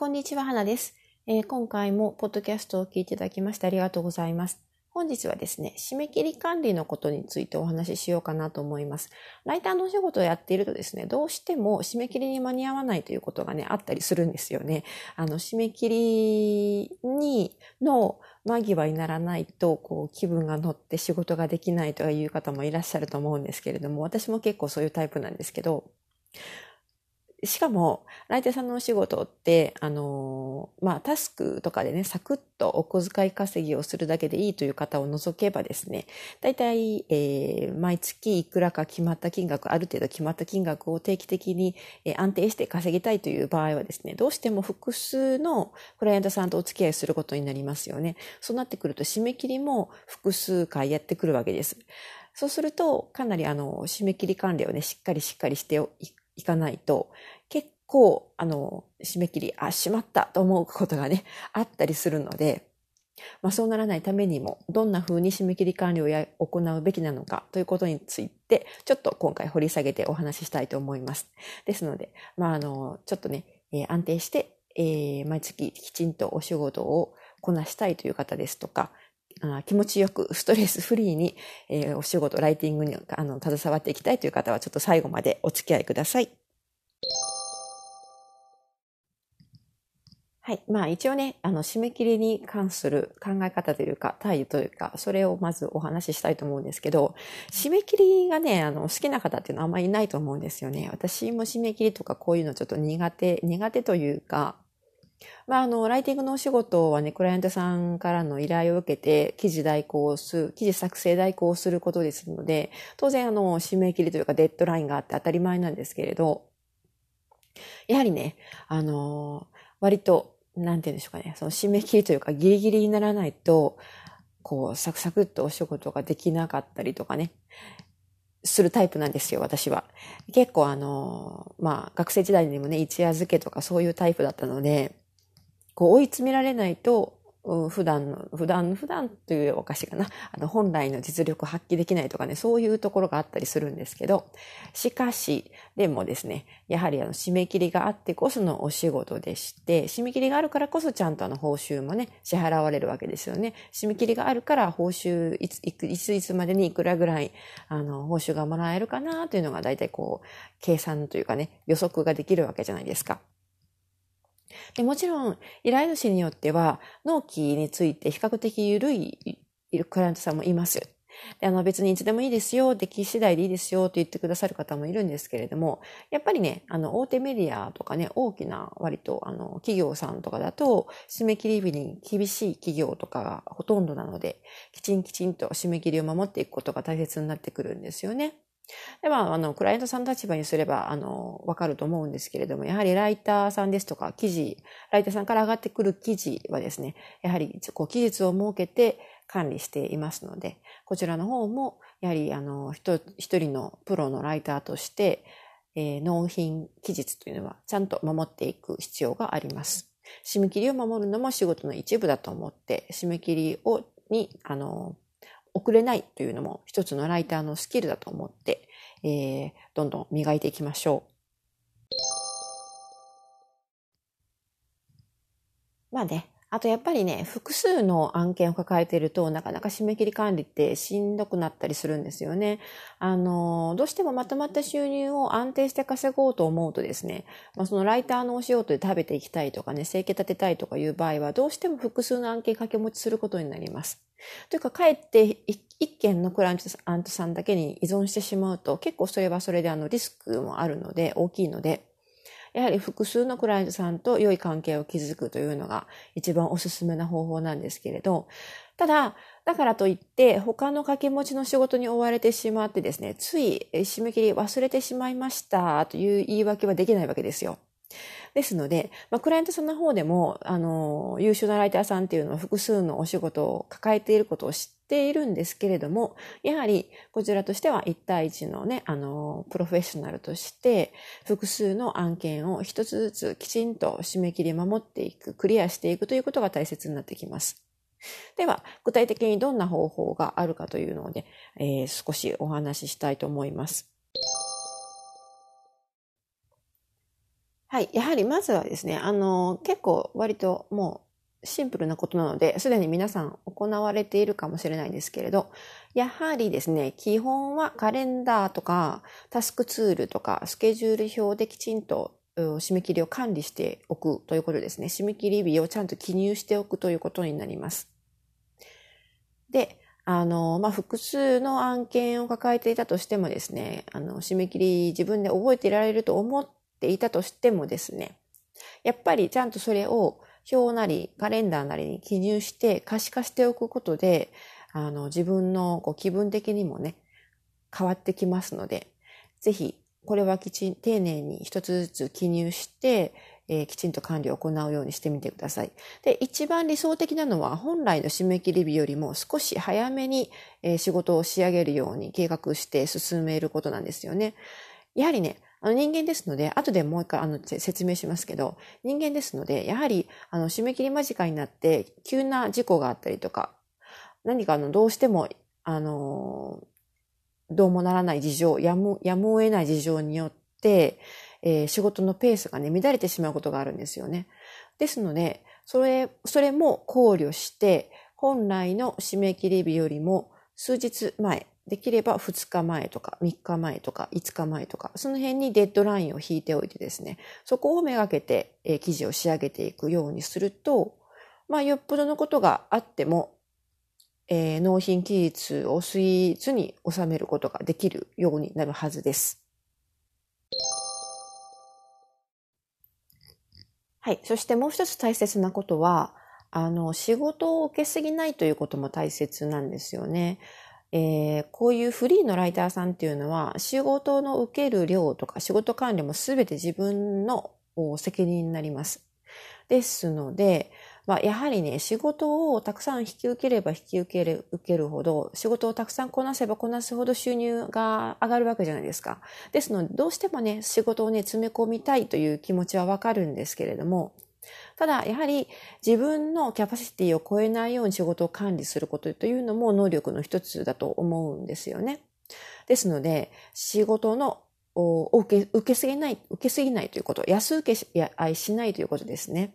こんにちは、花です、えー、今回もポッドキャストを聞いていただきましてありがとうございます。本日はですね、締め切り管理のことについてお話ししようかなと思います。ライターのお仕事をやっているとですね、どうしても締め切りに間に合わないということがね、あったりするんですよね。あの、締め切りに、の間際にならないと、こう、気分が乗って仕事ができないという方もいらっしゃると思うんですけれども、私も結構そういうタイプなんですけど、しかも、ライターさんのお仕事って、あのまあ、タスクとかでね、サクッとお小遣い稼ぎをするだけでいいという方を除けばですね、大体、えー、毎月いくらか決まった金額、ある程度決まった金額を定期的に、えー、安定して稼ぎたいという場合はですね、どうしても複数のクライアントさんとお付き合いすることになりますよね。そうなってくると、締め切りも複数回やってくるわけです。そうすると、かなりあの、締め切り管理をね、しっかりしっかりしていかないと、結構、あの、締め切り、あ、しまったと思うことがね、あったりするので、まあ、そうならないためにも、どんな風に締め切り管理をや行うべきなのかということについて、ちょっと今回掘り下げてお話ししたいと思います。ですので、まあ、あの、ちょっとね、えー、安定して、えー、毎月きちんとお仕事をこなしたいという方ですとか、あ気持ちよくストレスフリーに、えー、お仕事、ライティングにあの携わっていきたいという方はちょっと最後までお付き合いください。はい。まあ一応ね、あの、締め切りに関する考え方というか、態度というか、それをまずお話ししたいと思うんですけど、締め切りがね、あの、好きな方っていうのはあんまりいないと思うんですよね。私も締め切りとかこういうのちょっと苦手、苦手というか、まあ、あの、ライティングのお仕事はね、クライアントさんからの依頼を受けて、記事代行をする、記事作成代行をすることですので、当然、あの、締め切りというかデッドラインがあって当たり前なんですけれど、やはりね、あの、割となんて言うんでしょうかね、その締め切りというかギリギリにならないと、こう、サクサクっとお仕事ができなかったりとかね、するタイプなんですよ、私は。結構あの、まあ、学生時代にもね、一夜漬けとかそういうタイプだったので、こう追い詰められないと、普段の、普段、普段というおかしいかな。あの、本来の実力を発揮できないとかね、そういうところがあったりするんですけど、しかし、でもですね、やはりあの、締め切りがあってこそのお仕事でして、締め切りがあるからこそちゃんとあの、報酬もね、支払われるわけですよね。締め切りがあるから報酬、いつ、いついつまでにいくらぐらい、あの、報酬がもらえるかなというのが大体こう、計算というかね、予測ができるわけじゃないですか。でもちろん、依頼主によっては、納期について比較的緩いクライアントさんもいます。であの別にいつでもいいですよ、出来次第でいいですよと言ってくださる方もいるんですけれども、やっぱりね、あの大手メディアとかね、大きな割とあの企業さんとかだと、締め切り日に厳しい企業とかがほとんどなので、きちんきちんと締め切りを守っていくことが大切になってくるんですよね。で、まあ、あの、クライアントさんの立場にすれば、あの、わかると思うんですけれども、やはりライターさんですとか、記事、ライターさんから上がってくる記事はですね、やはり、こう、期日を設けて管理していますので、こちらの方も、やはり、あの、一人のプロのライターとして、えー、納品期日というのは、ちゃんと守っていく必要があります。締め切りを守るのも仕事の一部だと思って、締め切りを、に、あの、遅れないというのも一つのライターのスキルだと思って、えー、どんどん磨いていきましょう。まあね、あとやっぱりね、複数の案件を抱えていると、なかなか締め切り管理ってしんどくなったりするんですよね。あの、どうしてもまとまった収入を安定して稼ごうと思うとですね、まあ、そのライターのお仕事で食べていきたいとかね、生計立てたいとかいう場合は、どうしても複数の案件掛け持ちすることになります。というか、かえって一件のクライアントさんだけに依存してしまうと、結構それはそれであのリスクもあるので、大きいので、やはり複数のクライアントさんと良い関係を築くというのが一番おすすめな方法なんですけれど、ただ、だからといって他の掛け持ちの仕事に追われてしまってですね、つい締め切り忘れてしまいましたという言い訳はできないわけですよ。ですので、まあ、クライアントさんの方でも、あの、優秀なライターさんっていうのは複数のお仕事を抱えていることを知っているんですけれども、やはりこちらとしては1対1のね、あの、プロフェッショナルとして、複数の案件を一つずつきちんと締め切り守っていく、クリアしていくということが大切になってきます。では、具体的にどんな方法があるかというのをね、えー、少しお話ししたいと思います。はい。やはりまずはですね、あの、結構割ともうシンプルなことなので、すでに皆さん行われているかもしれないんですけれど、やはりですね、基本はカレンダーとかタスクツールとかスケジュール表できちんと締め切りを管理しておくということですね。締め切り日をちゃんと記入しておくということになります。で、あの、まあ、複数の案件を抱えていたとしてもですね、あの、締め切り自分で覚えていられると思っていたとしてもですね、やっぱりちゃんとそれを表なりカレンダーなりに記入して可視化しておくことで、あの、自分のこう気分的にもね、変わってきますので、ぜひ、これはきちん、丁寧に一つずつ記入して、えー、きちんと管理を行うようにしてみてください。で、一番理想的なのは本来の締め切り日よりも少し早めに、えー、仕事を仕上げるように計画して進めることなんですよね。やはりね、あの人間ですので、後でもう一回あの説明しますけど、人間ですので、やはりあの締め切り間近になって急な事故があったりとか、何かあのどうしても、あの、どうもならない事情、やむ、やむを得ない事情によって、えー、仕事のペースがね、乱れてしまうことがあるんですよね。ですので、それ、それも考慮して、本来の締め切り日よりも数日前、できれば2日前とか3日前とか5日前とか、その辺にデッドラインを引いておいてですね、そこをめがけて、えー、記事を仕上げていくようにすると、まあ、よっぽどのことがあっても、えー、納品期日をスイーツに収めることができるようになるはずです。はい。そしてもう一つ大切なことは、あの、仕事を受けすぎないということも大切なんですよね。えー、こういうフリーのライターさんっていうのは、仕事の受ける量とか仕事管理もすべて自分の責任になります。ですので、まあ、やはりね、仕事をたくさん引き受ければ引き受ける受けるほど、仕事をたくさんこなせばこなすほど収入が上がるわけじゃないですか。ですので、どうしてもね、仕事をね、詰め込みたいという気持ちはわかるんですけれども、ただ、やはり自分のキャパシティを超えないように仕事を管理することというのも能力の一つだと思うんですよね。ですので、仕事の受け受けすぎない、受けすぎないということ、安請け合いしないということですね。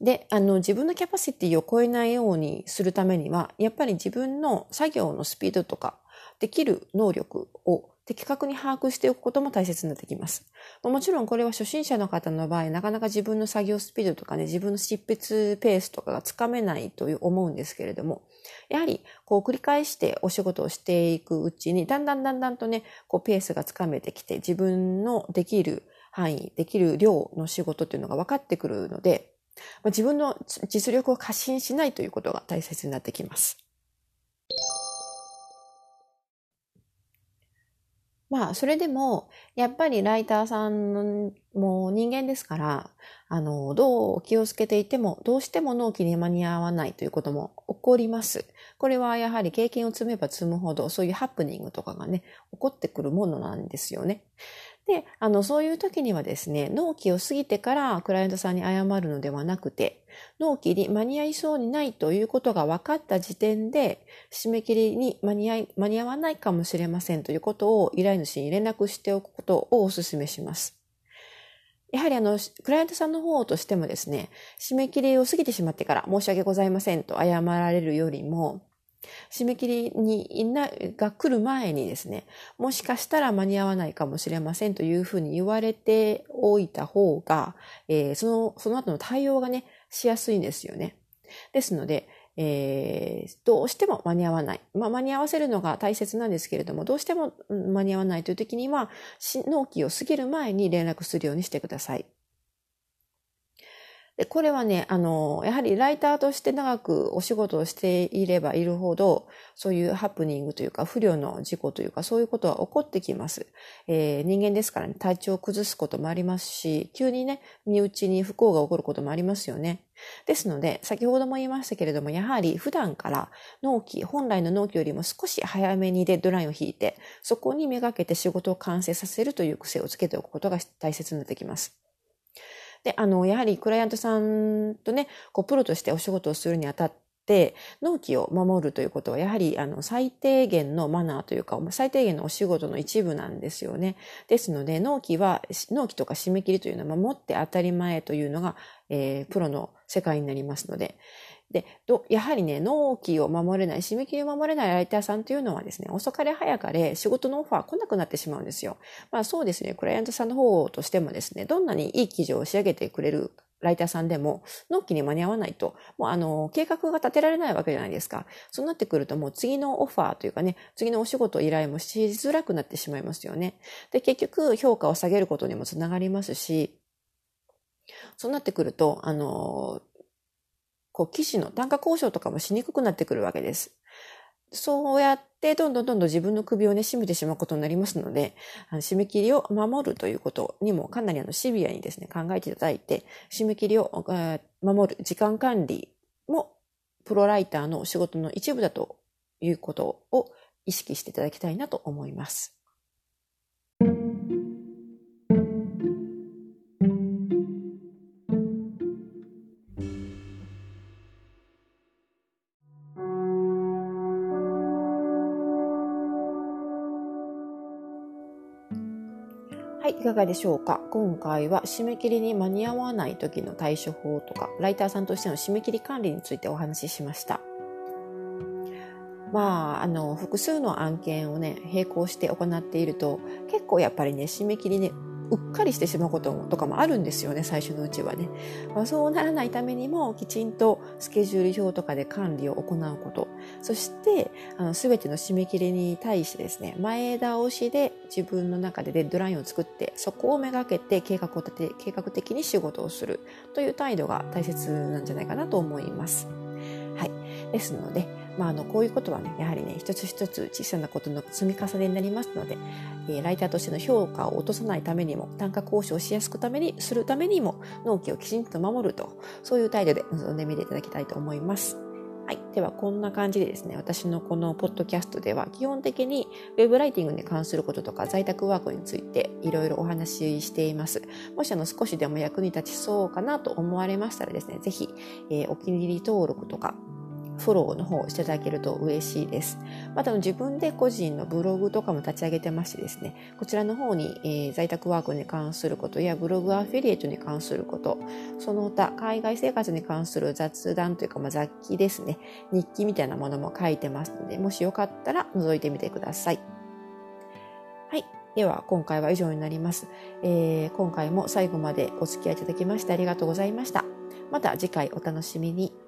で、あの、自分のキャパシティを超えないようにするためには、やっぱり自分の作業のスピードとか、できる能力を的確に把握しておくことも大切になってきます。もちろんこれは初心者の方の場合、なかなか自分の作業スピードとかね、自分の執筆ペースとかがつかめないという思うんですけれども、やはりこう繰り返してお仕事をしていくうちに、だんだんだんだんとね、こうペースがつかめてきて、自分のできる範囲、できる量の仕事っていうのが分かってくるので、自分の実力を過信しないということが大切になってきます。まあ、それでも、やっぱりライターさんも人間ですから、あの、どう気をつけていても、どうしても納期に間に合わないということも起こります。これはやはり経験を積めば積むほど、そういうハプニングとかがね、起こってくるものなんですよね。で、あの、そういう時にはですね、納期を過ぎてからクライアントさんに謝るのではなくて、納期に間に合いそうにないということが分かった時点で、締め切りに間に合い、間に合わないかもしれませんということを依頼主に連絡しておくことをお勧めします。やはりあの、クライアントさんの方としてもですね、締め切りを過ぎてしまってから申し訳ございませんと謝られるよりも、締め切りになが来る前にですね、もしかしたら間に合わないかもしれませんというふうに言われておいた方が、えー、その、その後の対応がね、しやすいんですよね。ですので、えー、どうしても間に合わない。まあ、間に合わせるのが大切なんですけれども、どうしても間に合わないという時には、納期を過ぎる前に連絡するようにしてください。で、これはね、あの、やはりライターとして長くお仕事をしていればいるほど、そういうハプニングというか、不慮の事故というか、そういうことは起こってきます。えー、人間ですからね、体調を崩すこともありますし、急にね、身内に不幸が起こることもありますよね。ですので、先ほども言いましたけれども、やはり普段から納期、本来の納期よりも少し早めにデッドラインを引いて、そこにめがけて仕事を完成させるという癖をつけておくことが大切になってきます。で、あの、やはりクライアントさんとね、こう、プロとしてお仕事をするにあたっっ納期を守るということはやはりあの最低限のマナーというか最低限のお仕事の一部なんですよね。ですので納期は納期とか締め切りというのは守って当たり前というのが、えー、プロの世界になりますので。で、やはりね、納期を守れない、締め切りを守れないライターさんというのはですね、遅かれ早かれ仕事のオファー来なくなってしまうんですよ。まあそうですね、クライアントさんの方としてもですね、どんなにいい記事を仕上げてくれるライターさんでも、納期に間に合わないと、もうあの、計画が立てられないわけじゃないですか。そうなってくるともう次のオファーというかね、次のお仕事依頼もしづらくなってしまいますよね。で、結局評価を下げることにもつながりますし、そうなってくると、あの、こう、記事の単価交渉とかもしにくくなってくるわけです。そうやってどんどんどんどん自分の首をね、締めてしまうことになりますので、あの締め切りを守るということにもかなりあのシビアにですね、考えていただいて、締め切りを守る時間管理もプロライターの仕事の一部だということを意識していただきたいなと思います。かがでしょうか？今回は締め切りに間に合わない時の対処法とか、ライターさんとしての締め切り管理についてお話ししました。まあ、あの、複数の案件をね、並行して行っていると、結構やっぱりね、締め切りね、うっかりしてしまうこととかもあるんですよね、最初のうちはね。まあ、そうならないためにも、きちんとスケジュール表とかで管理を行うこと。そして、あの、すべての締め切りに対してですね、前倒しで自分の中でデッドラインを作って、そこをめがけて計画を立て、計画的に仕事をするという態度が大切なんじゃないかなと思います。はい。ですので、まあ、あのこういうことはねやはりね一つ一つ小さなことの積み重ねになりますので、えー、ライターとしての評価を落とさないためにも単価交渉しやすくためにするためにも納期をきちんと守るとそういう態度で臨んでみていただきたいと思います。はい。では、こんな感じでですね、私のこのポッドキャストでは、基本的に Web ライティングに関することとか、在宅ワークについていろいろお話ししています。もしあの少しでも役に立ちそうかなと思われましたらですね、ぜひ、えー、お気に入り登録とか、フォローの方をしていただけると嬉しいです。また自分で個人のブログとかも立ち上げてましてですね、こちらの方に、えー、在宅ワークに関することやブログアフィリエイトに関すること、その他海外生活に関する雑談というか、まあ、雑記ですね、日記みたいなものも書いてますので、もしよかったら覗いてみてください。はい。では、今回は以上になります。えー、今回も最後までお付き合いいただきましてありがとうございました。また次回お楽しみに。